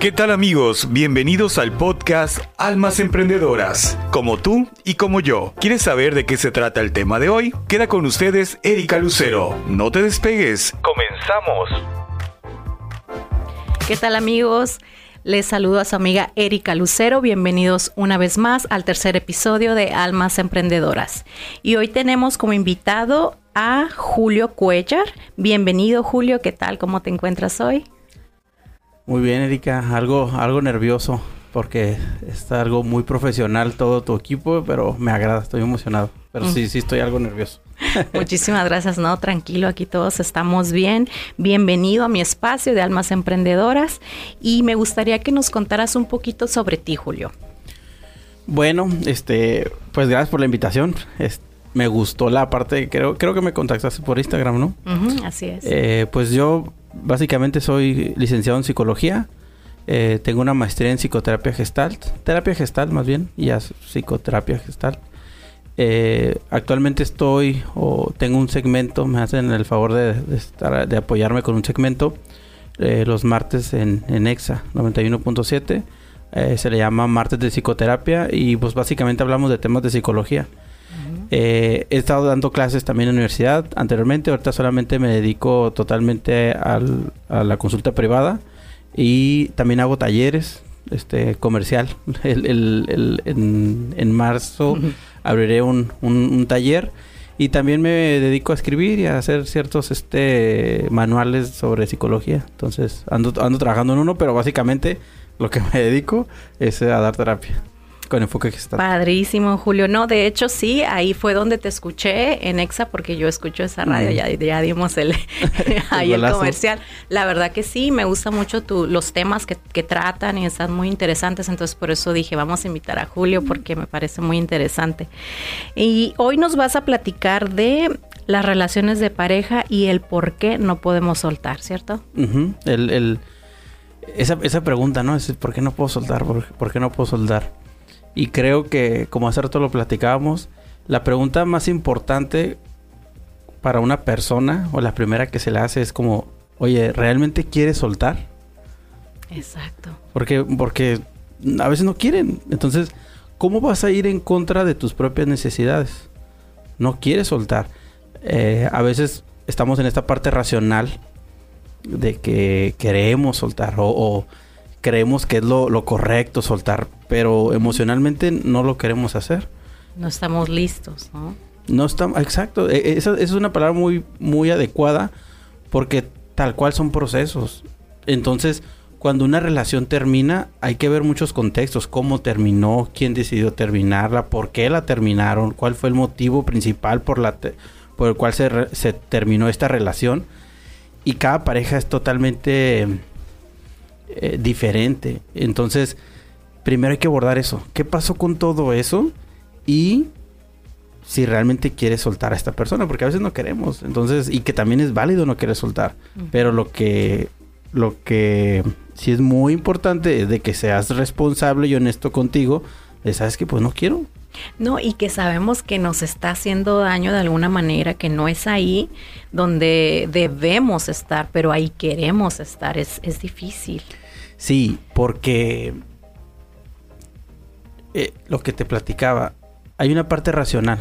¿Qué tal amigos? Bienvenidos al podcast Almas Emprendedoras, como tú y como yo. ¿Quieres saber de qué se trata el tema de hoy? Queda con ustedes Erika Lucero. No te despegues. Comenzamos. ¿Qué tal amigos? Les saludo a su amiga Erika Lucero. Bienvenidos una vez más al tercer episodio de Almas Emprendedoras. Y hoy tenemos como invitado a Julio Cuellar. Bienvenido Julio, ¿qué tal? ¿Cómo te encuentras hoy? Muy bien, Erika. Algo, algo nervioso porque está algo muy profesional todo tu equipo, pero me agrada, estoy emocionado. Pero sí, sí estoy algo nervioso. Muchísimas gracias, no, tranquilo, aquí todos estamos bien. Bienvenido a mi espacio de Almas Emprendedoras y me gustaría que nos contaras un poquito sobre ti, Julio. Bueno, este, pues gracias por la invitación. me gustó la parte, creo, creo que me contactaste por Instagram, ¿no? así es. Eh, pues yo básicamente soy licenciado en psicología. Eh, tengo una maestría en psicoterapia gestalt, terapia gestalt más bien, y ya psicoterapia gestalt. Eh, actualmente estoy o tengo un segmento, me hacen el favor de, estar, de apoyarme con un segmento eh, los martes en, en EXA 91.7. se le llama martes de psicoterapia y pues básicamente hablamos de temas de psicología. Eh, he estado dando clases también en la universidad anteriormente, ahorita solamente me dedico totalmente a la consulta privada y también hago talleres este comercial. en, marzo abriré un, taller y también me dedico a escribir y a hacer ciertos este manuales sobre psicología. Entonces ando, ando trabajando en uno, pero básicamente lo que me dedico es a dar terapia. Con enfoque gestal. Padrísimo, Julio. No, de hecho sí, ahí fue donde te escuché en EXA porque yo escucho esa radio, ya, ya, dimos el, ahí el, comercial. La verdad que sí, me gusta mucho tu, los temas que, que, tratan y están muy interesantes, entonces por eso dije, vamos a invitar a Julio porque me parece muy interesante. Y hoy nos vas a platicar de las relaciones de pareja y el por qué no podemos soltar, ¿cierto? el, el, esa, esa pregunta, ¿no? Es ¿por qué no puedo soltar? ¿Por, por qué no puedo soltar? Y creo que, como hace rato lo platicábamos, la pregunta más importante para una persona, o la primera que se le hace, es como, oye, ¿realmente quieres soltar? Exacto. Porque, porque a veces no quieren. Entonces, ¿cómo vas a ir en contra de tus propias necesidades? No quieres soltar. Eh, a veces estamos en esta parte racional de que queremos soltar o creemos que es lo, correcto soltar, pero emocionalmente no lo queremos hacer. No estamos listos, ¿no? No estamos, exacto, e, e, esa, es una palabra muy, muy adecuada porque tal cual son procesos. Entonces, cuando una relación termina, hay que ver muchos contextos, cómo terminó, quién decidió terminarla, por qué la terminaron, cuál fue el motivo principal por, la por el cual se, se terminó esta relación. Y cada pareja es totalmente eh, diferente. Entonces, primero hay que abordar eso. ¿Qué pasó con todo eso? Y si realmente quieres soltar a esta persona, porque a veces no queremos. Entonces, y que también es válido no querer soltar. Pero lo que, lo que sí es muy importante es de que seas responsable y honesto contigo. sabes que pues no quiero. No, y que sabemos que nos está haciendo daño de alguna manera, que no es ahí donde debemos estar, pero ahí queremos estar. Es, es difícil. Sí, porque eh, lo que te platicaba, hay una parte racional,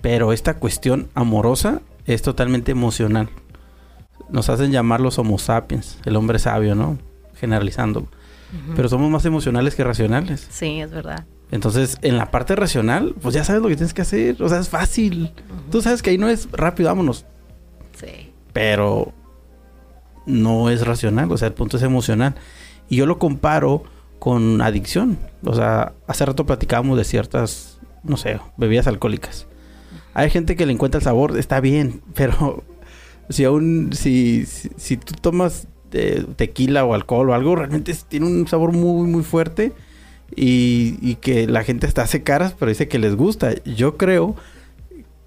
pero esta cuestión amorosa es totalmente emocional. Nos hacen llamar los homo sapiens, el hombre sabio, ¿no? Generalizando. Pero somos más emocionales que racionales. Sí, es verdad. Entonces, en la parte racional, pues ya sabes lo que tienes que hacer. O sea, es fácil. Tú sabes que ahí no es rápido, vámonos. Sí. Pero no es racional, o sea, el punto es emocional. Y yo lo comparo con adicción. O sea, hace rato platicábamos de ciertas, no sé, bebidas alcohólicas. Hay gente que le encuentra el sabor, está bien, pero si aún, si, si, tú tomas eh, tequila o alcohol o algo, realmente tiene un sabor muy, muy fuerte y, y, que la gente hasta hace caras, pero dice que les gusta. Yo creo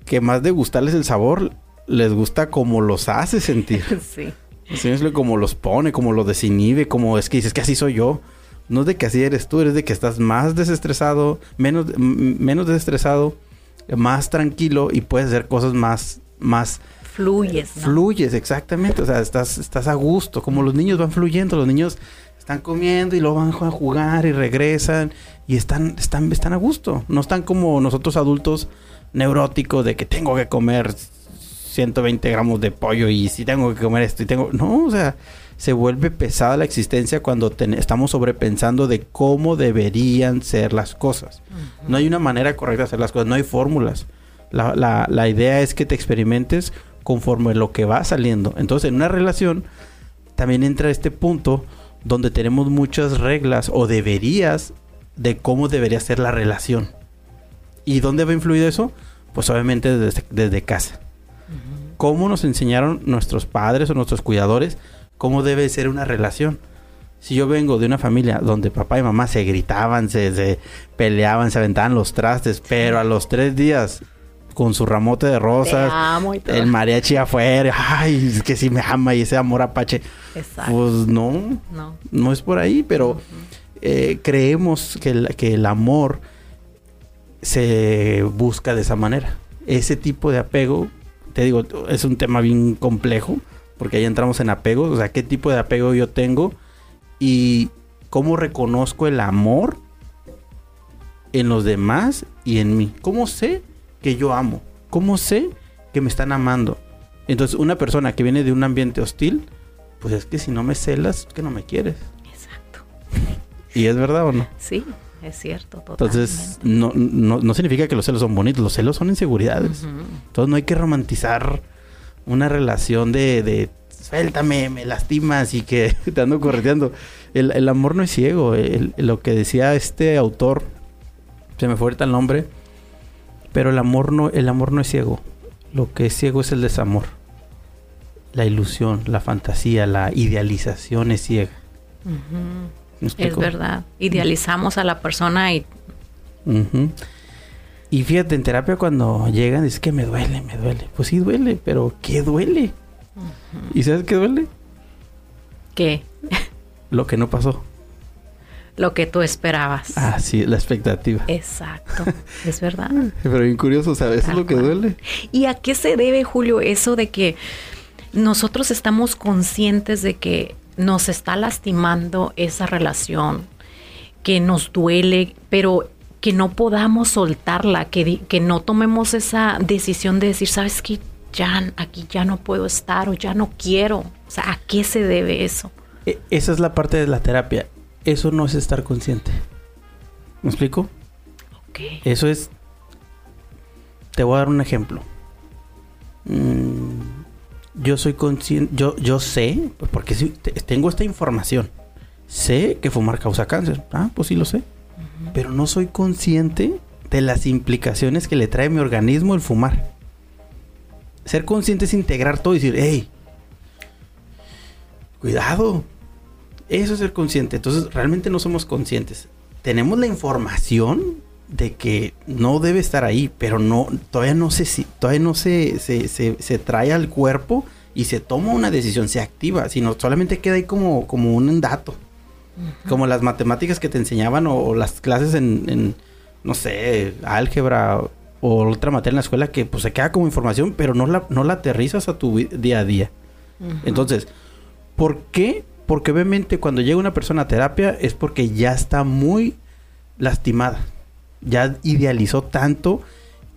que más de gustarles el sabor, les gusta como los hace sentir. sí. Sí, es como los pone, como lo desinhibe, como es que dices que así soy yo. No es de que así eres tú, eres de que estás más desestresado, menos, menos desestresado, más tranquilo y puedes hacer cosas más, más fluyes. Fluyes, exactamente. O sea, estás, estás a gusto. Como los niños van fluyendo, los niños están comiendo y luego van a jugar y regresan y están, están, están a gusto. No están como nosotros adultos neuróticos de que tengo que comer 120 gramos de pollo y si tengo que comer esto y tengo... No, o sea, se vuelve pesada la existencia cuando estamos sobrepensando de cómo deberían ser las cosas. No hay una manera correcta de hacer las cosas, no hay fórmulas. La, la, la idea es que te experimentes conforme lo que va saliendo. Entonces, en una relación también entra este punto donde tenemos muchas reglas o deberías de cómo debería ser la relación. ¿Y dónde va a influir eso? Pues obviamente desde, casa. ¿Cómo nos enseñaron nuestros padres o nuestros cuidadores cómo debe ser una relación? Si yo vengo de una familia donde papá y mamá se gritaban, se, se peleaban, se aventaban los trastes, pero a los tres días con su ramote de rosas, el mariachi afuera, ay, es que sí me ama y ese amor apache. Exacto. Pues no, no, es por ahí, pero eh, creemos que el, que el amor se busca de esa manera. Ese tipo de apego, te digo, es un tema bien complejo, porque ahí entramos en apego, o sea, qué tipo de apego yo tengo y cómo reconozco el amor en los demás y en mí. ¿Cómo sé que yo amo? ¿Cómo sé que me están amando? Entonces, una persona que viene de un ambiente hostil, pues es que si no me celas, que no me quieres. Exacto. ¿Y es verdad o no? Sí, es cierto. Entonces, no, no, significa que los celos son bonitos, los celos son inseguridades. Entonces, no hay que romantizar una relación de, de suéltame, me lastimas y que te ando correteando. El, amor no es ciego. lo que decía este autor, se me fue ahorita el nombre, pero el amor no, el amor no es ciego. Lo que es ciego es el desamor. La ilusión, la fantasía, la idealización es ciega. Es verdad. Idealizamos a la persona y... Y fíjate, en terapia cuando llegan es que me duele, me duele. Pues sí duele, pero ¿qué duele? ¿Y sabes qué duele? ¿Qué? Lo que no pasó lo que tú esperabas. Ah, sí, la expectativa. Exacto, es verdad. Pero bien curioso, ¿sabes? es lo que duele. ¿Y a qué se debe, Julio, eso de que nosotros estamos conscientes de que nos está lastimando esa relación, que nos duele, pero que no podamos soltarla, que, que no tomemos esa decisión de decir, ¿sabes qué? Ya aquí ya no puedo estar o ya no quiero. O sea, ¿a qué se debe eso? E, esa es la parte de la terapia eso no es estar consciente. ¿Me explico? Ok. Eso es... Te voy a dar un ejemplo. Mm, yo soy consciente, yo, yo sé, porque tengo esta información. Sé que fumar causa cáncer. Ah, pues sí lo sé. Pero no soy consciente de las implicaciones que le trae a mi organismo el fumar. Ser consciente es integrar todo y decir, hey, cuidado, eso es ser consciente. Entonces, realmente no somos conscientes. Tenemos la información de que no debe estar ahí, pero no, todavía no se, todavía no se, se, trae al cuerpo y se toma una decisión, se activa, sino solamente queda ahí como, como un dato. Como las matemáticas que te enseñaban o, las clases en, no sé, álgebra o otra materia en la escuela que pues se queda como información, pero no la, no la aterrizas a tu día a día. Entonces, ¿por qué porque obviamente cuando llega una persona a terapia es porque ya está muy lastimada. Ya idealizó tanto.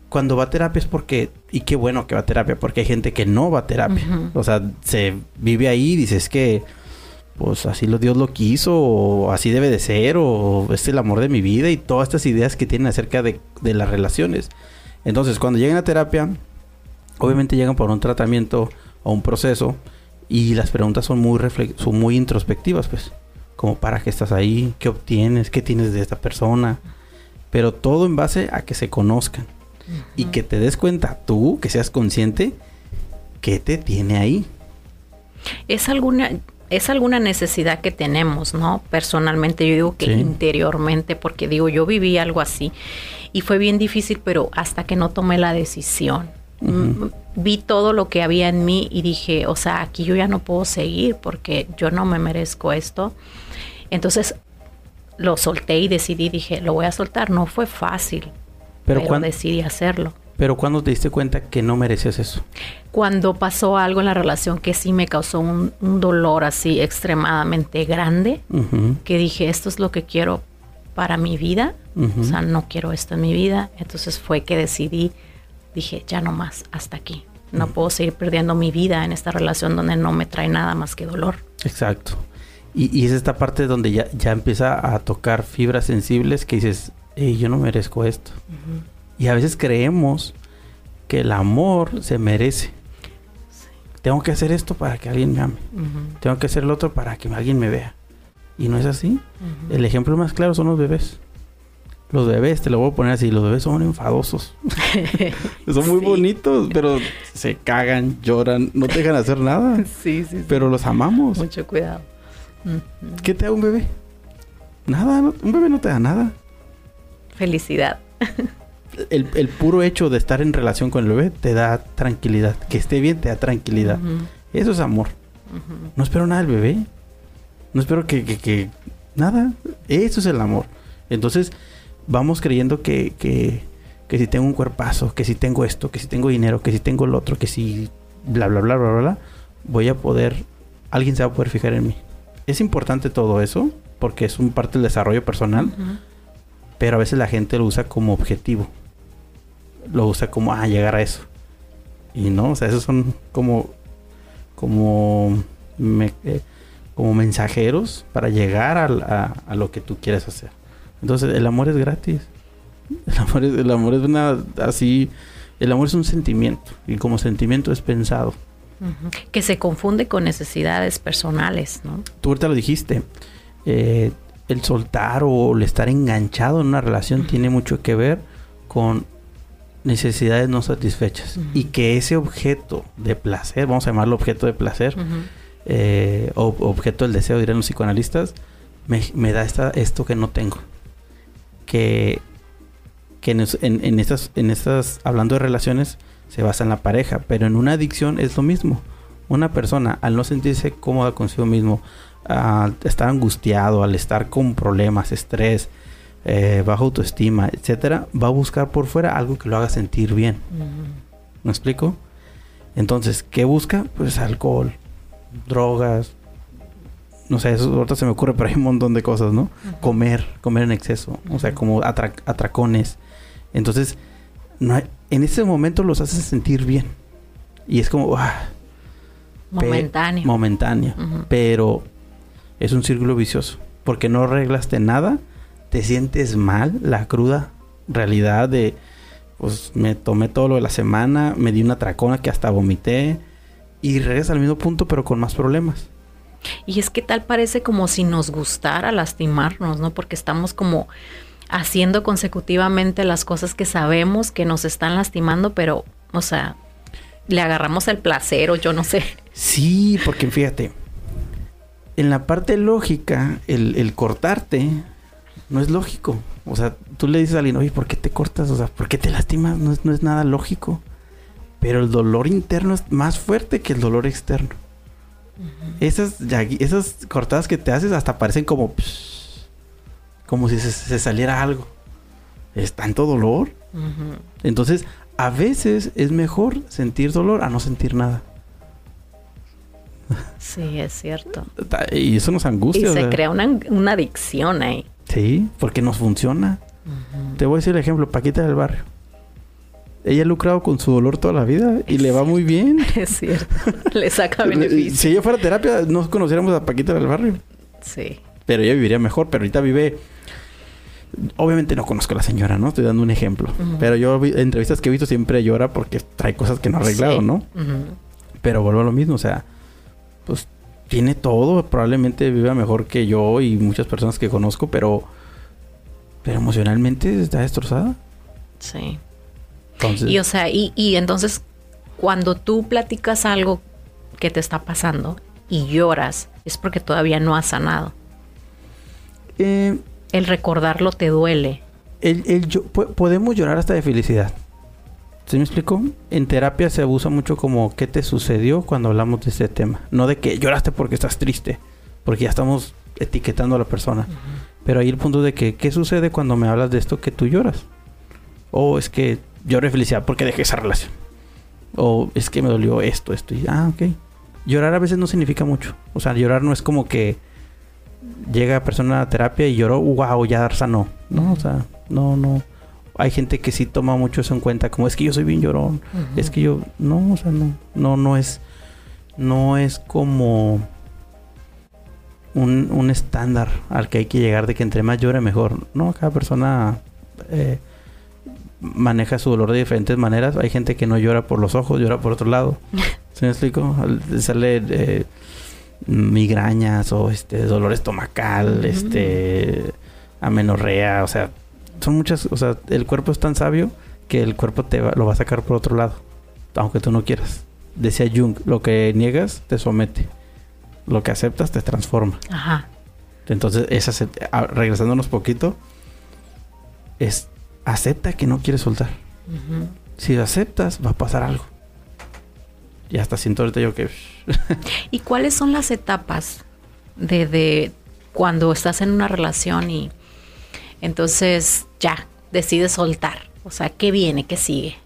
Cuando va a terapia es porque, y qué bueno que va a terapia, porque hay gente que no va a terapia. O sea, se vive ahí y dices que, pues así lo Dios lo quiso, o así debe de ser, o es el amor de mi vida, y todas estas ideas que tienen acerca de, de las relaciones. Entonces, cuando llegan a terapia, obviamente llegan por un tratamiento o un proceso y las preguntas son muy, son muy introspectivas, pues. Como para qué estás ahí, qué obtienes, qué tienes de esta persona. Pero todo en base a que se conozcan. Y que te des cuenta tú, que seas consciente, qué te tiene ahí. Es alguna, es alguna necesidad que tenemos, ¿no? Personalmente, yo digo que interiormente, porque digo, yo viví algo así y fue bien difícil, pero hasta que no tomé la decisión vi todo lo que había en mí y dije, o sea, aquí yo ya no puedo seguir porque yo no me merezco esto. Entonces lo solté y decidí, dije, lo voy a soltar. No fue fácil, pero, decidí hacerlo. Pero ¿cuándo te diste cuenta que no merecías eso? Cuando pasó algo en la relación que sí me causó un, dolor así extremadamente grande, que dije, esto es lo que quiero para mi vida, o sea, no quiero esto en mi vida. Entonces fue que decidí, dije, ya no más, hasta aquí. No puedo seguir perdiendo mi vida en esta relación donde no me trae nada más que dolor. Exacto. Y, es esta parte donde ya, ya empieza a tocar fibras sensibles que dices, hey, yo no merezco esto. Y a veces creemos que el amor se merece. Tengo que hacer esto para que alguien me ame. Tengo que hacer lo otro para que alguien me vea. Y no es así. El ejemplo más claro son los bebés. Los bebés, te lo voy a poner así, los bebés son enfadosos. son muy bonitos, pero se cagan, lloran, no te dejan hacer nada. Sí, sí, Pero los amamos. Mucho cuidado. ¿Qué te da un bebé? Nada, un bebé no te da nada. Felicidad. el, puro hecho de estar en relación con el bebé te da tranquilidad. Que esté bien te da tranquilidad. Eso es amor. No espero nada del bebé. No espero que, que, Nada. Eso es el amor. Entonces, vamos creyendo que, que, que si tengo un cuerpazo, que si tengo esto, que si tengo dinero, que si tengo el otro, que si bla, bla, bla, bla, bla, bla, voy a poder... Alguien se va a poder fijar en mí. Es importante todo eso porque es un parte del desarrollo personal pero a veces la gente lo usa como objetivo. Lo usa como, ah, llegar a eso. Y no, o sea, esos son como, como, eh, como mensajeros para llegar a, a, lo que tú quieres hacer. Entonces, el amor es gratis. El amor es, el amor es una, así, el amor es un sentimiento. Y como sentimiento es pensado. Que se confunde con necesidades personales, ¿no? Tú ahorita lo dijiste. Eh, el soltar o el estar enganchado en una relación tiene mucho que ver con necesidades no satisfechas y que ese objeto de placer, vamos a llamarlo objeto de placer, eh, o objeto del deseo, dirán los psicoanalistas, me, da esta, esto que no tengo. Que, que en, en, estas, en estas, hablando de relaciones, se basa en la pareja, pero en una adicción es lo mismo. Una persona, al no sentirse cómoda consigo mismo, al estar angustiado, al estar con problemas, estrés, eh, baja autoestima, etcétera, va a buscar por fuera algo que lo haga sentir bien. ¿Me explico? Entonces, ¿qué busca? Pues alcohol, drogas, no sé, eso ahorita se me ocurre, pero hay un montón de cosas, ¿no? Comer, comer en exceso, o sea, como atracones. Entonces, no en ese momento los haces sentir bien. Y es como, ah, momentáneo. Momentáneo. Pero es un círculo vicioso. Porque no arreglaste nada, te sientes mal, la cruda realidad de, pues me tomé todo lo de la semana, me di una tracona que hasta vomité y regresas al mismo punto pero con más problemas. Y es que tal parece como si nos gustara lastimarnos, ¿no? Porque estamos como haciendo consecutivamente las cosas que sabemos que nos están lastimando, pero, o sea, le agarramos el placer o yo no sé. Sí, porque fíjate, en la parte lógica, el, cortarte no es lógico. O sea, tú le dices a alguien, oye, ¿por qué te cortas? O sea, ¿por qué te lastimas? No es, no es nada lógico. Pero el dolor interno es más fuerte que el dolor externo. Esas, esas cortadas que te haces hasta parecen como... como si se, saliera algo. Es tanto dolor. Entonces, a veces es mejor sentir dolor a no sentir nada. Sí, es cierto. Y eso nos angustia. Y se crea una, adicción ahí. Sí, porque nos funciona. Te voy a decir el ejemplo, Paquita del barrio. Ella ha lucrado con su dolor toda la vida y le va muy bien. Es cierto. le saca beneficio. Si ella fuera terapia, no conociéramos a Paquita del barrio. Sí. Pero ella viviría mejor, pero ahorita vive... Obviamente no conozco a la señora, ¿no? Estoy dando un ejemplo. Pero yo, entrevistas que he visto, siempre llora porque trae cosas que no ha arreglado, ¿no? Pero vuelvo a lo mismo, o sea pues tiene todo, probablemente viva mejor que yo y muchas personas que conozco, pero pero emocionalmente está destrozada. Sí. Entonces, y o sea, y, y entonces cuando tú platicas algo que te está pasando y lloras, es porque todavía no has sanado. Eh, el recordarlo te duele. El, el, podemos llorar hasta de felicidad. ¿Sí me explico? En terapia se abusa mucho como qué te sucedió cuando hablamos de este tema. No de que lloraste porque estás triste, porque ya estamos etiquetando a la persona. Pero ahí el punto de que, ¿qué sucede cuando me hablas de esto que tú lloras? O es que lloro de felicidad porque dejé esa relación. O es que me dolió esto, esto. Y, ah, ok. Llorar a veces no significa mucho. O sea, llorar no es como que llega persona a terapia y lloró, wow, ya sanó. No, o sea, no, no. Hay gente que sí toma mucho eso en cuenta, como es que yo soy bien llorón. Es que yo, no, o sea, no, no, no es, no es como un, un estándar al que hay que llegar de que entre más llore mejor. No, cada persona eh, maneja su dolor de diferentes maneras. Hay gente que no llora por los ojos, llora por otro lado. ¿Se me explico? Sale eh, migrañas o este dolor estomacal, este amenorrea, o sea, son muchas, o sea, el cuerpo es tan sabio que el cuerpo te lo va a sacar por otro lado, aunque tú no quieras. Decía Jung, lo que niegas te somete, lo que aceptas te transforma. Ajá. Entonces, esa regresándonos poquito, es acepta que no quieres soltar. Si lo aceptas, va a pasar algo. Y hasta siento ahorita yo que... ¿Y cuáles son las etapas de, de cuando estás en una relación y entonces ya decides soltar? O sea, ¿qué viene? ¿Qué sigue?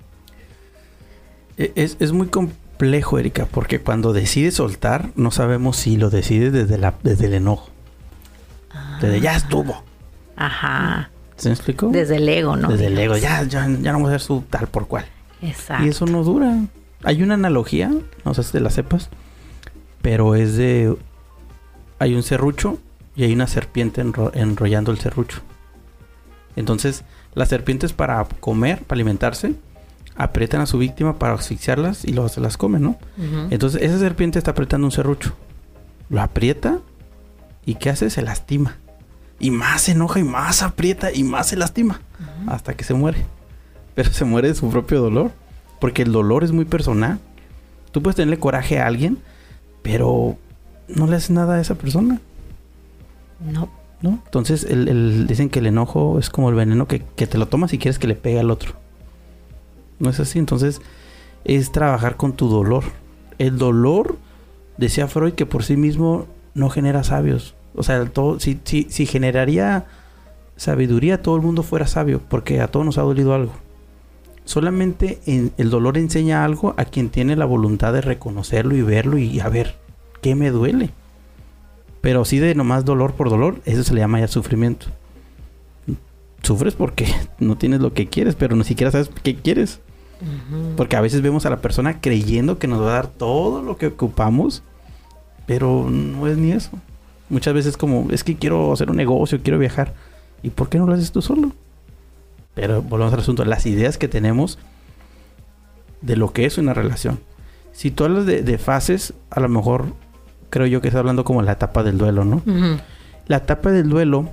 E, es, es muy complejo, Erika, porque cuando decides soltar, no sabemos si lo decides desde, la, desde el enojo. Desde ya estuvo. Ajá. ¿Se me explicó? Desde el ego, ¿no? Desde el ego, ya, ya, ya no voy a ser su tal por cual. Exacto. Y eso no dura. Hay una analogía, no sé si te la sepas, pero es de... Hay un serrucho y hay una serpiente enrollando el serrucho. Entonces, las serpientes para comer, para alimentarse, aprietan a su víctima para asfixiarlas y luego se las comen, ¿no? Entonces, esa serpiente está apretando un serrucho. Lo aprieta y ¿qué hace? Se lastima. Y más se enoja y más aprieta y más se lastima. Hasta que se muere. Pero se muere de su propio dolor. Porque el dolor es muy personal. Tú puedes tenerle coraje a alguien, pero no le haces nada a esa persona. No. ¿No? Entonces el, dicen que el enojo es como el veneno que, que te lo tomas y quieres que le pegue al otro. No es así. Entonces es trabajar con tu dolor. El dolor, decía Freud, que por sí mismo no genera sabios. O sea, todo, si, si, si generaría sabiduría, todo el mundo fuera sabio, porque a todos nos ha dolido algo. Solamente el dolor enseña algo a quien tiene la voluntad de reconocerlo y verlo y a ver, ¿qué me duele? Pero si de nomás dolor por dolor, eso se le llama ya sufrimiento. Sufres porque no tienes lo que quieres, pero ni siquiera sabes qué quieres. Porque a veces vemos a la persona creyendo que nos va a dar todo lo que ocupamos, pero no es ni eso. Muchas veces como, es que quiero hacer un negocio, quiero viajar. ¿Y por qué no lo haces tú solo? Pero volvemos al asunto, las ideas que tenemos de lo que es una relación. Si tú hablas de, fases, a lo mejor creo yo que estás hablando como la etapa del duelo, ¿no? La etapa del duelo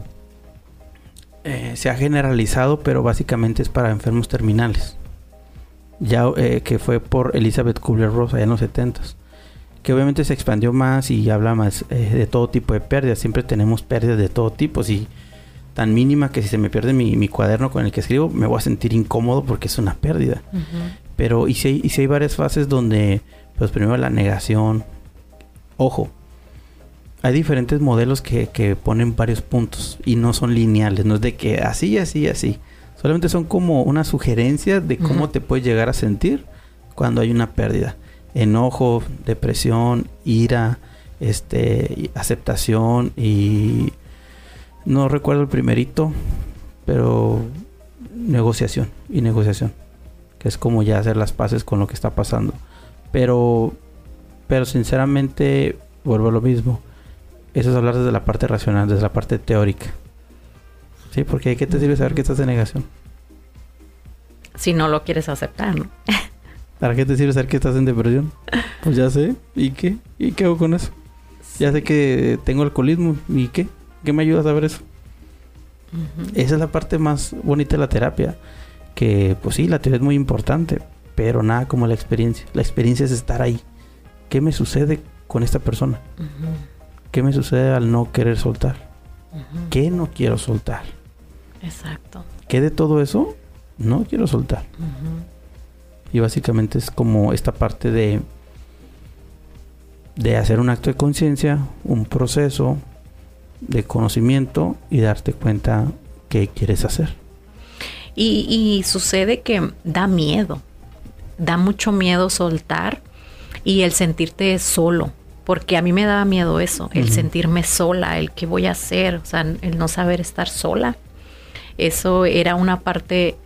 eh, se ha generalizado, pero básicamente es para enfermos terminales. Ya eh, que fue por Elizabeth Kubler-Ross allá en los 70 que obviamente se expandió más y habla más eh, de todo tipo de pérdidas. Siempre tenemos pérdidas de todo tipo. Si tan mínima que si se me pierde mi, cuaderno con el que escribo, me voy a sentir incómodo porque es una pérdida. Pero y si, hay, y si hay varias fases donde, pues primero la negación, ojo, hay diferentes modelos que, que ponen varios puntos y no son lineales, no es de que así, así, así. Solamente son como una sugerencia de cómo te puedes llegar a sentir cuando hay una pérdida. Enojo, depresión, ira, este, aceptación y no recuerdo el primerito, pero negociación y negociación, que es como ya hacer las paces con lo que está pasando. Pero, pero sinceramente, vuelvo a lo mismo. Eso es hablar desde la parte racional, desde la parte teórica. Sí, porque ¿qué te sirve saber que estás en negación? Si no lo quieres aceptar, ¿no? ¿Para qué te sirve saber que estás en depresión? Pues ya sé. ¿Y qué? ¿Y qué hago con eso? Ya sé que tengo alcoholismo. ¿Y qué? ¿Qué me ayuda a saber eso? Esa es la parte más bonita de la terapia. Que, pues sí, la teoría es muy importante, pero nada como la experiencia. La experiencia es estar ahí. ¿Qué me sucede con esta persona? ¿Qué me sucede al no querer soltar? ¿Qué no quiero soltar? Exacto. ¿Qué de todo eso no quiero soltar? Y básicamente es como esta parte de de hacer un acto de conciencia, un proceso, de conocimiento y darte cuenta qué quieres hacer. Y, sucede que da miedo, da mucho miedo soltar y el sentirte solo, porque a mí me daba miedo eso, el sentirme sola, el qué voy a hacer, o sea, el no saber estar sola. Eso era una parte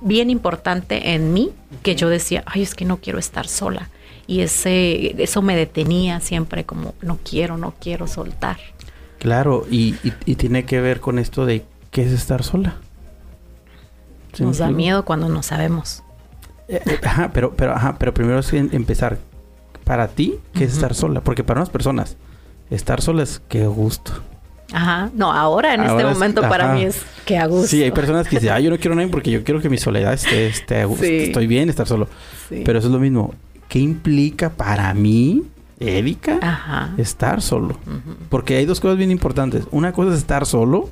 bien importante en mí que yo decía, ay, es que no quiero estar sola. Y ese, eso me detenía siempre como, no quiero, no quiero soltar. Claro, y, y, tiene que ver con esto de qué es estar sola. Nos da miedo cuando no sabemos. Eh, eh, ajá, pero, pero, ajá, pero primero es empezar para ti, ¿qué es estar sola? Porque para unas personas, estar sola es qué gusto. Ajá, no, ahora en este momento para mí es que a gusto. Sí, hay personas que dicen, ah, yo no quiero a nadie porque yo quiero que mi soledad esté, esté a gusto. Estoy bien estar solo. Pero eso es lo mismo. ¿Qué implica para mí Erika, estar solo. Porque hay dos cosas bien importantes. Una cosa es estar solo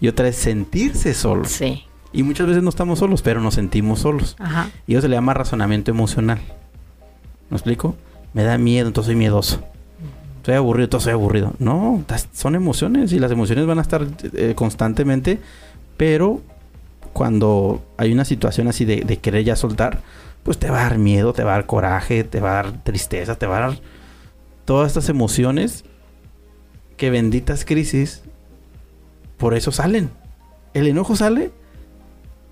y otra es sentirse solo. Sí. Y muchas veces no estamos solos, pero nos sentimos solos. Ajá. Y eso se le llama razonamiento emocional. ¿Me explico? Me da miedo, entonces soy miedoso. Estoy aburrido, entonces soy aburrido. No, son emociones y las emociones van a estar eh, constantemente, pero cuando hay una situación así de, querer ya soltar, pues te va a dar miedo, te va a dar coraje, te va a dar tristeza, te va a dar todas estas emociones que benditas crisis por eso salen. El enojo sale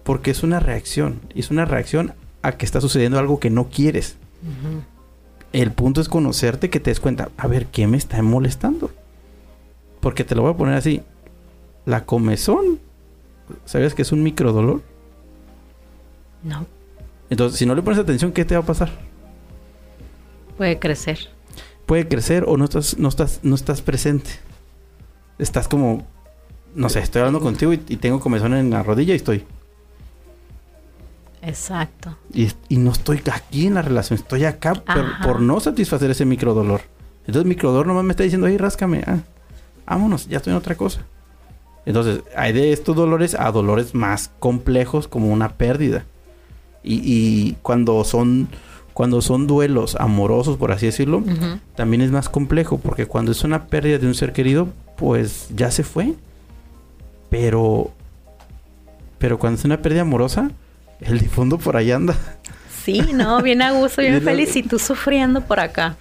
porque es una reacción. Es una reacción a que está sucediendo algo que no quieres. El punto es conocerte que te des cuenta, a ver, ¿qué me está molestando? Porque te lo voy a poner así. La comezón, ¿sabes que es un microdolor? No. Entonces, si no le pones atención, ¿qué te va a pasar? Puede crecer puede crecer o no estás, no estás, no estás presente. Estás como, no sé, estoy hablando contigo y, tengo comezón en la rodilla y estoy. Exacto. Y, no estoy aquí en la relación, estoy acá por, no satisfacer ese microdolor. Entonces el microdolor nomás me está diciendo, ay, ráscame, ah, vámonos, ya estoy en otra cosa. Entonces, hay de estos dolores a dolores más complejos como una pérdida. Y, y cuando son cuando son duelos amorosos, por así decirlo, también es más complejo, porque cuando es una pérdida de un ser querido, pues ya se fue. Pero, pero cuando es una pérdida amorosa, el difunto por ahí anda. Sí, no, bien a gusto, bien feliz, y tú sufriendo por acá.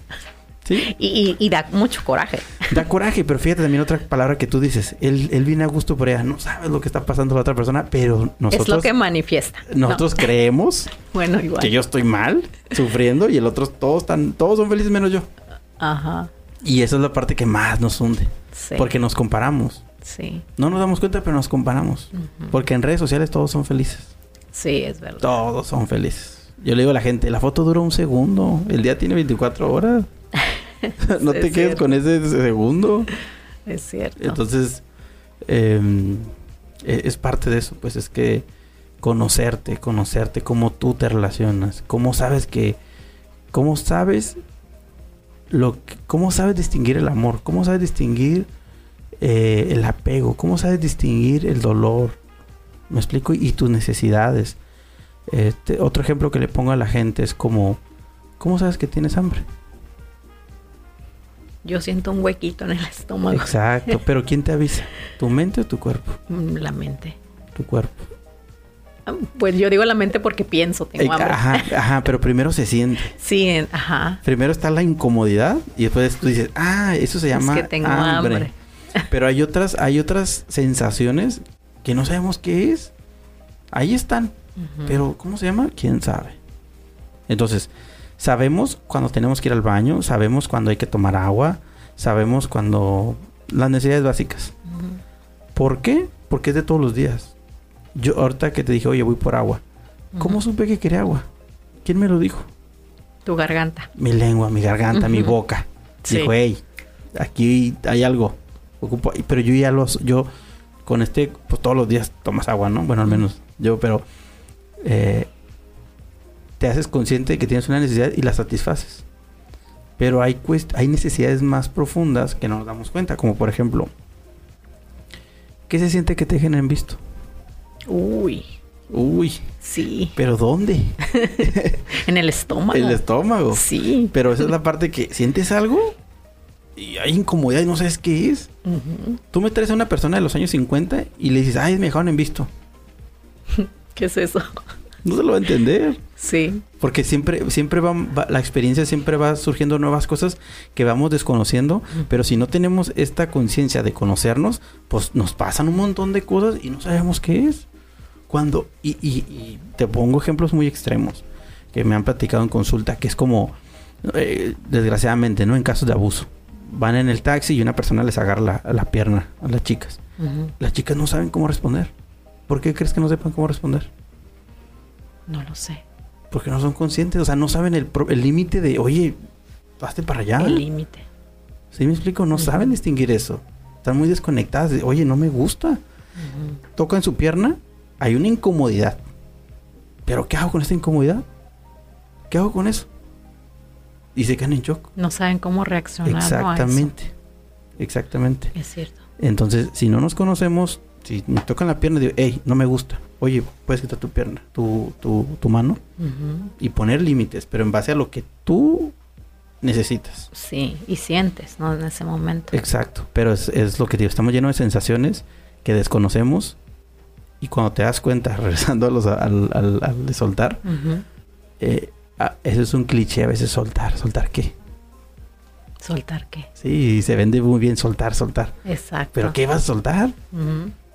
Y, da mucho coraje. Da coraje, pero fíjate también otra palabra que tú dices. Él, él viene a gusto por ella. No sabes lo que está pasando a la otra persona, pero nosotros... Es lo que manifiesta. Nosotros creemos bueno, igual. que yo estoy mal, sufriendo, y el otro, todos, están, todos son felices menos yo. Ajá. Y esa es la parte que más nos hunde. Porque nos comparamos. Sí. No nos damos cuenta, pero nos comparamos. Porque en redes sociales todos son felices. Sí, es verdad. Todos son felices. Yo le digo a la gente, la foto dura un segundo. El día tiene 24 horas. no te quedes con ese segundo. Es cierto. Entonces, em, e, es parte de eso, pues es que conocerte, conocerte, cómo tú te relacionas, cómo sabes que, cómo sabes lo que, cómo sabes distinguir el amor, cómo sabes distinguir eh, el apego, cómo sabes distinguir el dolor, me explico, y, tus necesidades. Este, otro ejemplo que le pongo a la gente es como, ¿cómo sabes que tienes hambre? yo siento un huequito en el estómago. Exacto, pero ¿quién te avisa? ¿Tu mente o tu cuerpo? Mm, la mente. Tu cuerpo. Ah, pues yo digo la mente porque pienso, tengo hambre. Ajá, ajá, pero primero se siente. Sí, ajá. Primero está la incomodidad y después tú dices, ah, eso se llama es que tengo hambre. Pero hay otras, hay otras sensaciones que no sabemos qué es. Ahí están. Pero, ¿cómo se llama? ¿Quién sabe? Entonces, Sabemos cuando tenemos que ir al baño, sabemos cuando hay que tomar agua, sabemos cuando las necesidades básicas. ¿Por qué? Porque es de todos los días. Yo ahorita que te dije, oye, voy por agua. ¿Cómo supe que quería agua? ¿Quién me lo dijo? Tu garganta. Mi lengua, mi garganta, mi boca. Dijo, hey, aquí hay algo. Pero yo ya los, yo con este, pues todos los días tomas agua, ¿no? Bueno, al menos yo, pero eh, te haces consciente de que tienes una necesidad y la satisfaces. Pero hay, hay necesidades más profundas que no nos damos cuenta, como por ejemplo, ¿qué se siente que te dejen en visto? Uy. Uy. Sí. ¿Pero dónde? en el estómago. El estómago. Sí. Pero esa es la parte que sientes algo y hay incomodidad y no sabes qué es. Tú me traes a una persona de los años 50 y le dices, ay, me dejaron en visto. ¿Qué es eso? No se lo va a entender. Sí. Porque siempre, siempre va, la experiencia siempre va surgiendo nuevas cosas que vamos desconociendo, pero si no tenemos esta conciencia de conocernos, pues nos pasan un montón de cosas y no sabemos qué es. Cuando, y, y, te pongo ejemplos muy extremos que me han platicado en consulta, que es como, eh, desgraciadamente, ¿no? En casos de abuso. Van en el taxi y una persona les agarra la, pierna a las chicas. Las chicas no saben cómo responder. ¿Por qué crees que no sepan cómo responder? No lo sé. Porque no son conscientes, o sea, no saben el límite de, oye, hazte para allá. El límite. ¿Sí me explico? No saben distinguir eso. Están muy desconectadas. De, oye, no me gusta. Tocan su pierna, hay una incomodidad. ¿Pero qué hago con esta incomodidad? ¿Qué hago con eso? Y se quedan en shock. No saben cómo reaccionar. Exactamente. Exactamente. Es cierto. Entonces, si no nos conocemos, si me tocan la pierna, digo, hey, no me gusta. Oye, puedes quitar tu pierna, tu, tu, tu mano y poner límites, pero en base a lo que tú necesitas. Sí, y sientes, ¿no? En ese momento. Exacto, pero es, es lo que digo, estamos llenos de sensaciones que desconocemos y cuando te das cuenta, regresando a los, al, al, de soltar, eh, eso es un cliché a veces soltar. ¿Soltar qué? ¿Soltar qué? Sí, se vende muy bien soltar, soltar. Exacto. ¿Pero qué vas a soltar?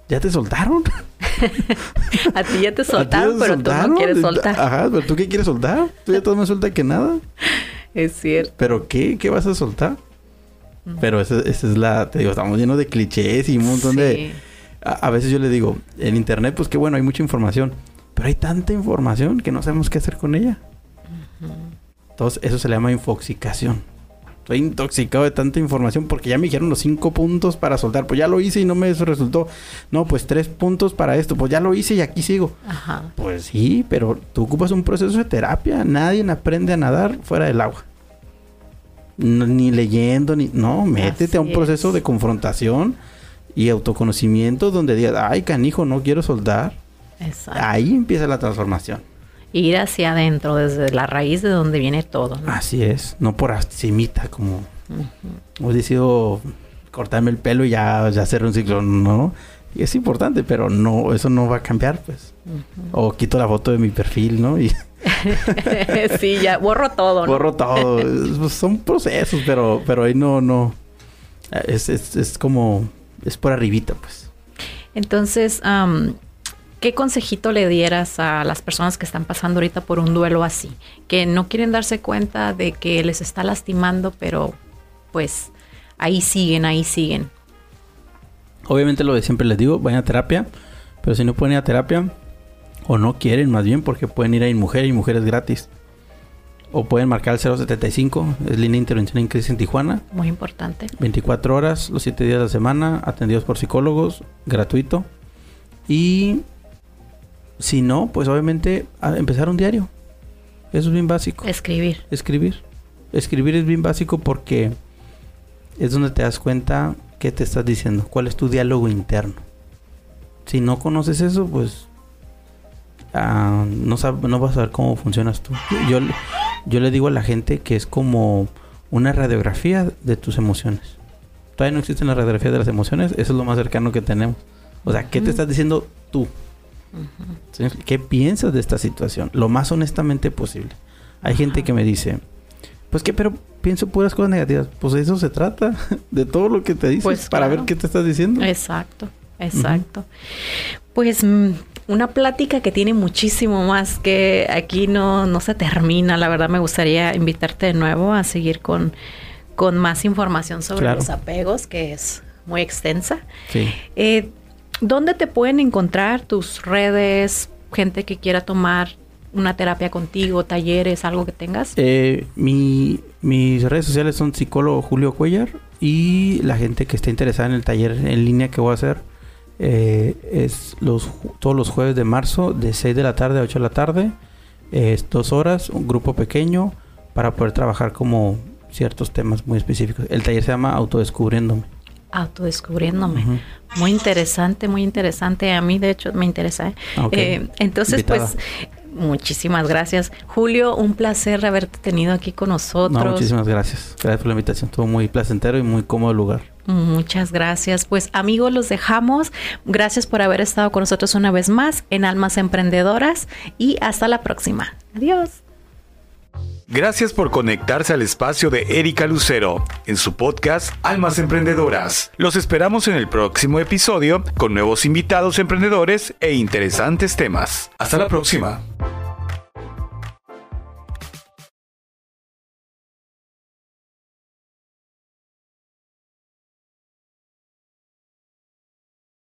¿Ya te soltaron? a ti ya te soltaron, pero tú no quieres soltar. Ajá, pero tú qué quieres soltar? Tú ya todo me suelta que nada. Es cierto. ¿Pero qué? ¿Qué vas a soltar? Pero esa, es la... Te digo, estamos llenos de clichés y un montón de... A, veces yo le digo, en internet, pues qué bueno, hay mucha información. Pero hay tanta información que no sabemos qué hacer con ella. Entonces, eso se le llama infoxicación. Estoy intoxicado de tanta información porque ya me dijeron los cinco puntos para soltar. Pues ya lo hice y no me resultó. No, pues tres puntos para esto. Pues ya lo hice y aquí sigo. Ajá. Pues sí, pero tú ocupas un proceso de terapia. Nadie aprende a nadar fuera del agua. ni leyendo, ni... No, métete a un proceso de confrontación y autoconocimiento donde digas, ay, canijo, no quiero soltar. Exacto. Ahí empieza la transformación ir hacia adentro, desde la raíz de donde viene todo. Así es, no por encimita, como uh decidido cortarme el pelo y ya, ya hacer un ciclo, no. Y es importante, pero no, eso no va a cambiar, pues. O quito la foto de mi perfil, ¿no? Y sí, ya borro todo, ¿no? Borro todo. Pues, son procesos, pero, pero ahí no, no. Es, es, es como, es por arribita, pues. Entonces, ¿Qué consejito le dieras a las personas que están pasando ahorita por un duelo así? Que no quieren darse cuenta de que les está lastimando, pero pues ahí siguen, ahí siguen. Obviamente lo de siempre les digo, vayan a terapia, pero si no pueden ir a terapia, o no quieren más bien, porque pueden ir a Mujer y Mujeres gratis. O pueden marcar el 075, es línea de intervención en crisis en Tijuana. Muy importante. 24 horas, los 7 días de la semana, atendidos por psicólogos, gratuito. Y si no, pues obviamente empezar un diario. Eso es bien básico. Escribir. Escribir. Escribir es bien básico porque es donde te das cuenta qué te estás diciendo, cuál es tu diálogo interno. Si no conoces eso, pues ah, no, no vas a saber cómo funcionas tú. Yo, yo le digo a la gente que es como una radiografía de tus emociones. Todavía no existe la radiografía de las emociones, eso es lo más cercano que tenemos. O sea, ¿qué te estás diciendo tú? ¿Qué piensas de esta situación? Lo más honestamente posible. Hay gente que me dice, pues que, pero pienso puras cosas negativas. Pues eso se trata, de todo lo que te dices, pues para ver qué te estás diciendo. Exacto, exacto. Pues mm, una plática que tiene muchísimo más que aquí no, no se termina. La verdad me gustaría invitarte de nuevo a seguir con, con más información sobre los apegos, que es muy extensa. Sí. Eh, ¿Dónde te pueden encontrar tus redes, gente que quiera tomar una terapia contigo, talleres, algo que tengas? Eh, mis redes sociales son psicólogo Julio Cuellar y la gente que esté interesada en el taller en línea que voy a hacer eh, es los todos los jueves de marzo de 6 de la tarde a 8 de la tarde. Es dos horas, un grupo pequeño para poder trabajar como ciertos temas muy específicos. El taller se llama Autodescubriéndome autodescubriéndome. Muy interesante, muy interesante. A mí, de hecho, me interesa. ¿eh? Ah, eh, entonces, pues, muchísimas gracias. Julio, un placer haberte tenido aquí con nosotros. muchísimas gracias. Gracias por la invitación. Estuvo muy placentero y muy cómodo el lugar. Muchas gracias. Pues amigos, los dejamos. Gracias por haber estado con nosotros una vez más en Almas Emprendedoras y hasta la próxima. Adiós. Gracias por conectarse al espacio de Erika Lucero en su podcast Almas Emprendedoras. Los esperamos en el próximo episodio con nuevos invitados emprendedores e interesantes temas. Hasta la próxima.